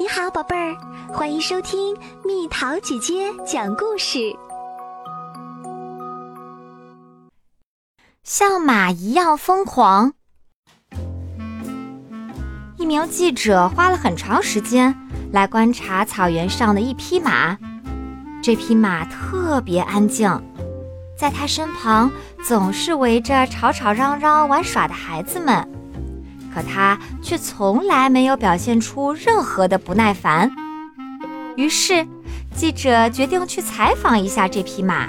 你好，宝贝儿，欢迎收听蜜桃姐姐讲故事。像马一样疯狂。一名记者花了很长时间来观察草原上的一匹马，这匹马特别安静，在它身旁总是围着吵吵嚷嚷玩耍的孩子们。可他却从来没有表现出任何的不耐烦。于是，记者决定去采访一下这匹马。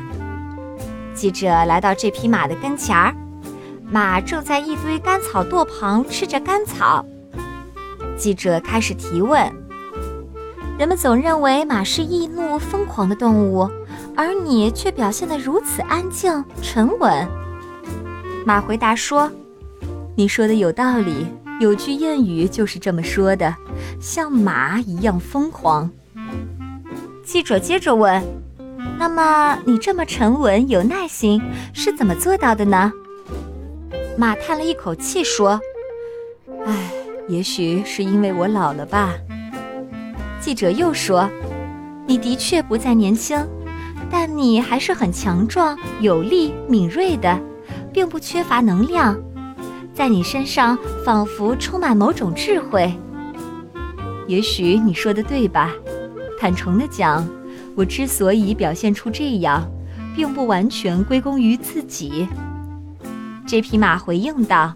记者来到这匹马的跟前儿，马正在一堆干草垛旁吃着干草。记者开始提问：“人们总认为马是易怒、疯狂的动物，而你却表现得如此安静、沉稳。”马回答说。你说的有道理，有句谚语就是这么说的，像马一样疯狂。记者接着问：“那么你这么沉稳有耐心，是怎么做到的呢？”马叹了一口气说：“唉，也许是因为我老了吧。”记者又说：“你的确不再年轻，但你还是很强壮、有力、敏锐的，并不缺乏能量。”在你身上仿佛充满某种智慧。也许你说的对吧？坦诚的讲，我之所以表现出这样，并不完全归功于自己。这匹马回应道：“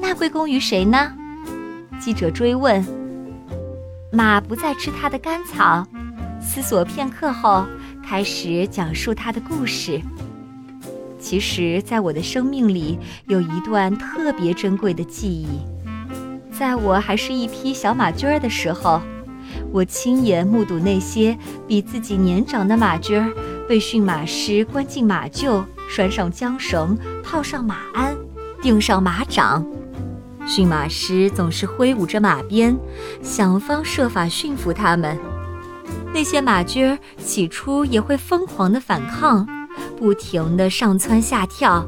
那归功于谁呢？”记者追问。马不再吃它的干草，思索片刻后，开始讲述它的故事。其实，在我的生命里有一段特别珍贵的记忆。在我还是一匹小马驹儿的时候，我亲眼目睹那些比自己年长的马驹儿被驯马师关进马厩，拴上缰绳，套上马鞍，钉上马掌。驯马师总是挥舞着马鞭，想方设法驯服它们。那些马驹儿起初也会疯狂地反抗。不停地上蹿下跳，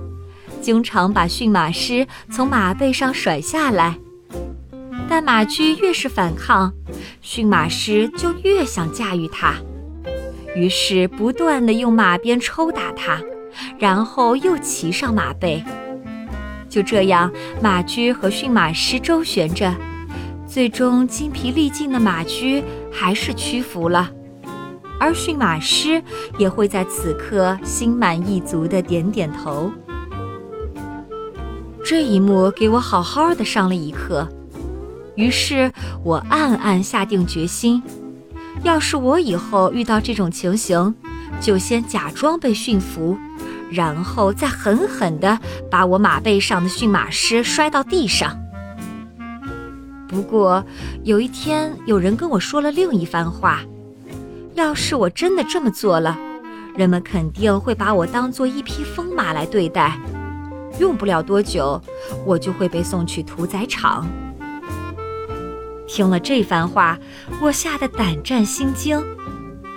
经常把驯马师从马背上甩下来。但马驹越是反抗，驯马师就越想驾驭它，于是不断地用马鞭抽打它，然后又骑上马背。就这样，马驹和驯马师周旋着，最终精疲力尽的马驹还是屈服了。而驯马师也会在此刻心满意足地点点头。这一幕给我好好的上了一课，于是我暗暗下定决心：要是我以后遇到这种情形，就先假装被驯服，然后再狠狠地把我马背上的驯马师摔到地上。不过有一天，有人跟我说了另一番话。要是我真的这么做了，人们肯定会把我当做一匹疯马来对待。用不了多久，我就会被送去屠宰场。听了这番话，我吓得胆战心惊，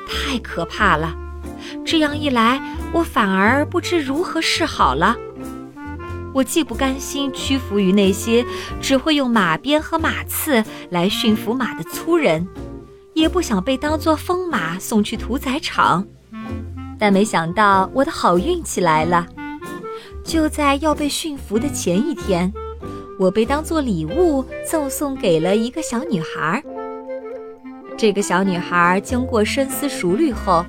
太可怕了。这样一来，我反而不知如何是好了。我既不甘心屈服于那些只会用马鞭和马刺来驯服马的粗人。也不想被当作疯马送去屠宰场，但没想到我的好运气来了。就在要被驯服的前一天，我被当作礼物赠送给了一个小女孩。这个小女孩经过深思熟虑后，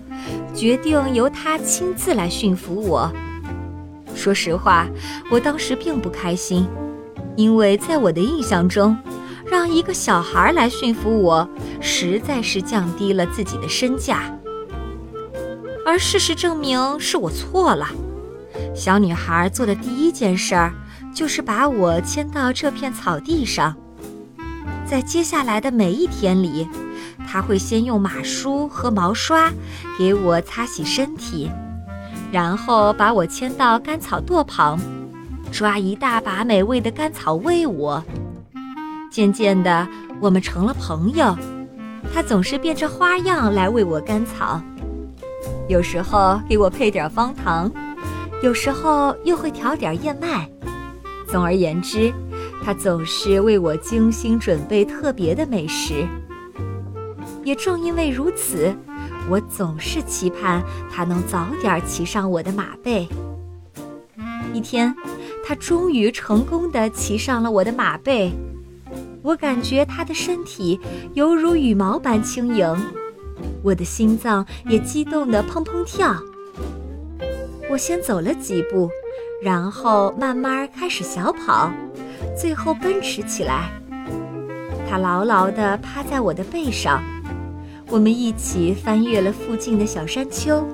决定由她亲自来驯服我。说实话，我当时并不开心，因为在我的印象中。让一个小孩来驯服我，实在是降低了自己的身价。而事实证明是我错了。小女孩做的第一件事儿，就是把我牵到这片草地上。在接下来的每一天里，她会先用马梳和毛刷给我擦洗身体，然后把我牵到干草垛旁，抓一大把美味的干草喂我。渐渐的，我们成了朋友。他总是变着花样来喂我甘草，有时候给我配点方糖，有时候又会调点燕麦。总而言之，他总是为我精心准备特别的美食。也正因为如此，我总是期盼他能早点骑上我的马背。一天，他终于成功地骑上了我的马背，我感觉它的身体犹如羽毛般轻盈，我的心脏也激动得砰砰跳。我先走了几步，然后慢慢开始小跑，最后奔驰起来。它牢牢地趴在我的背上，我们一起翻越了附近的小山丘。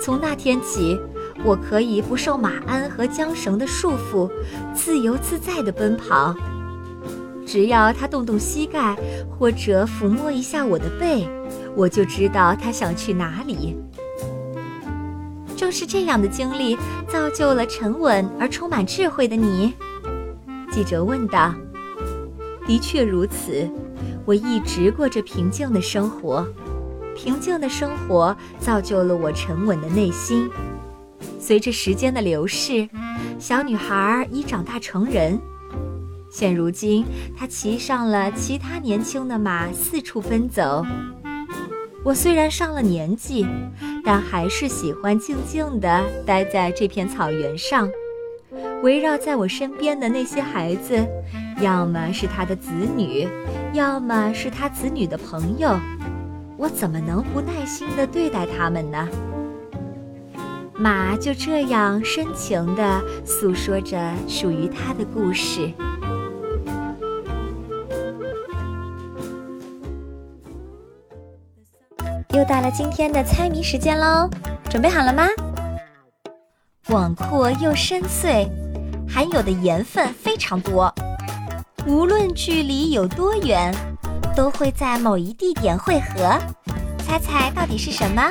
从那天起，我可以不受马鞍和缰绳的束缚，自由自在地奔跑。只要他动动膝盖，或者抚摸一下我的背，我就知道它想去哪里。正是这样的经历，造就了沉稳而充满智慧的你。记者问道：“的确如此，我一直过着平静的生活，平静的生活造就了我沉稳的内心。随着时间的流逝，小女孩已长大成人。现如今，她骑上了其他年轻的马，四处奔走。我虽然上了年纪，但还是喜欢静静地待在这片草原上。”围绕在我身边的那些孩子，要么是他的子女，要么是他子女的朋友，我怎么能不耐心地对待他们呢？马就这样深情地诉说着属于它的故事。又到了今天的猜谜时间喽，准备好了吗？广阔又深邃。含有的盐分非常多，无论距离有多远，都会在某一地点汇合。猜猜到底是什么？